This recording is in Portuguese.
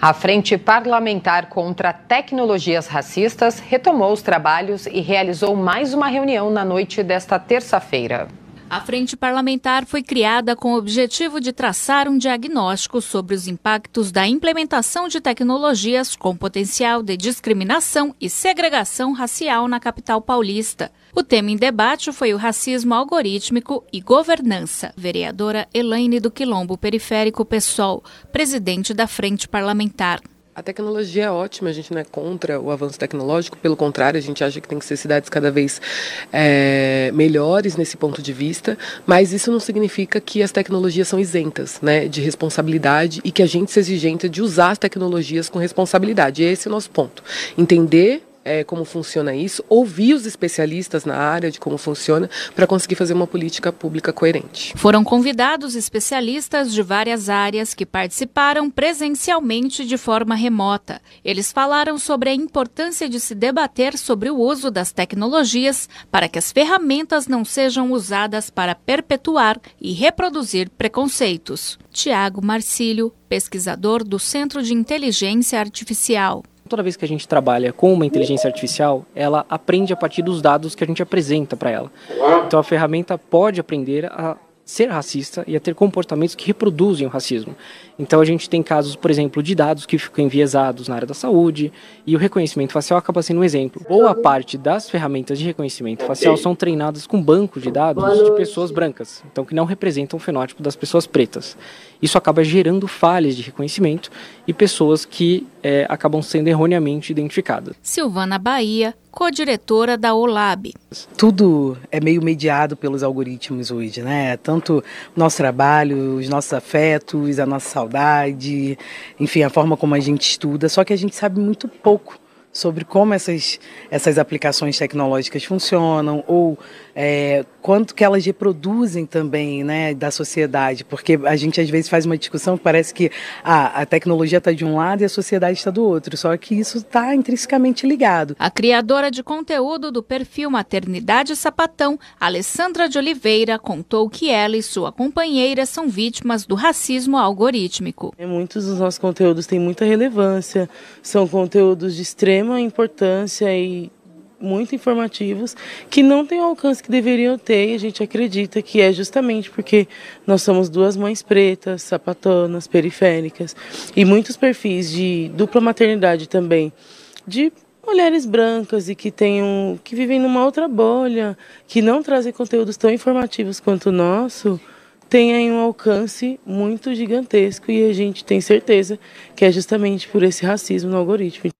A Frente Parlamentar contra Tecnologias Racistas retomou os trabalhos e realizou mais uma reunião na noite desta terça-feira. A Frente Parlamentar foi criada com o objetivo de traçar um diagnóstico sobre os impactos da implementação de tecnologias com potencial de discriminação e segregação racial na capital paulista. O tema em debate foi o racismo algorítmico e governança. Vereadora Elaine do Quilombo Periférico PSOL, presidente da Frente Parlamentar. A tecnologia é ótima, a gente não é contra o avanço tecnológico, pelo contrário, a gente acha que tem que ser cidades cada vez é, melhores nesse ponto de vista, mas isso não significa que as tecnologias são isentas né, de responsabilidade e que a gente seja exigente de usar as tecnologias com responsabilidade. Esse é o nosso ponto. Entender é, como funciona isso, ouvir os especialistas na área de como funciona, para conseguir fazer uma política pública coerente. Foram convidados especialistas de várias áreas que participaram presencialmente de forma remota. Eles falaram sobre a importância de se debater sobre o uso das tecnologias para que as ferramentas não sejam usadas para perpetuar e reproduzir preconceitos. Tiago Marcílio, pesquisador do Centro de Inteligência Artificial. Toda vez que a gente trabalha com uma inteligência artificial, ela aprende a partir dos dados que a gente apresenta para ela. Então a ferramenta pode aprender a ser racista e a ter comportamentos que reproduzem o racismo. Então a gente tem casos, por exemplo, de dados que ficam enviesados na área da saúde e o reconhecimento facial acaba sendo um exemplo. Boa parte das ferramentas de reconhecimento facial são treinadas com banco de dados de pessoas brancas, então que não representam o fenótipo das pessoas pretas. Isso acaba gerando falhas de reconhecimento e pessoas que é, acabam sendo erroneamente identificadas. Silvana Bahia, co-diretora da OLAB. Tudo é meio mediado pelos algoritmos hoje, né? Tanto nosso trabalho, os nossos afetos, a nossa saudade, enfim, a forma como a gente estuda, só que a gente sabe muito pouco sobre como essas, essas aplicações tecnológicas funcionam ou é, quanto que elas reproduzem também né, da sociedade, porque a gente às vezes faz uma discussão que parece que ah, a tecnologia está de um lado e a sociedade está do outro, só que isso está intrinsecamente ligado. A criadora de conteúdo do perfil Maternidade Sapatão, Alessandra de Oliveira, contou que ela e sua companheira são vítimas do racismo algorítmico. Muitos dos nossos conteúdos têm muita relevância, são conteúdos de extrema importância e muito informativos que não têm o alcance que deveriam ter e a gente acredita que é justamente porque nós somos duas mães pretas, sapatonas, periféricas e muitos perfis de dupla maternidade também, de mulheres brancas e que tenham que vivem numa outra bolha, que não trazem conteúdos tão informativos quanto o nosso, têm um alcance muito gigantesco e a gente tem certeza que é justamente por esse racismo no algoritmo.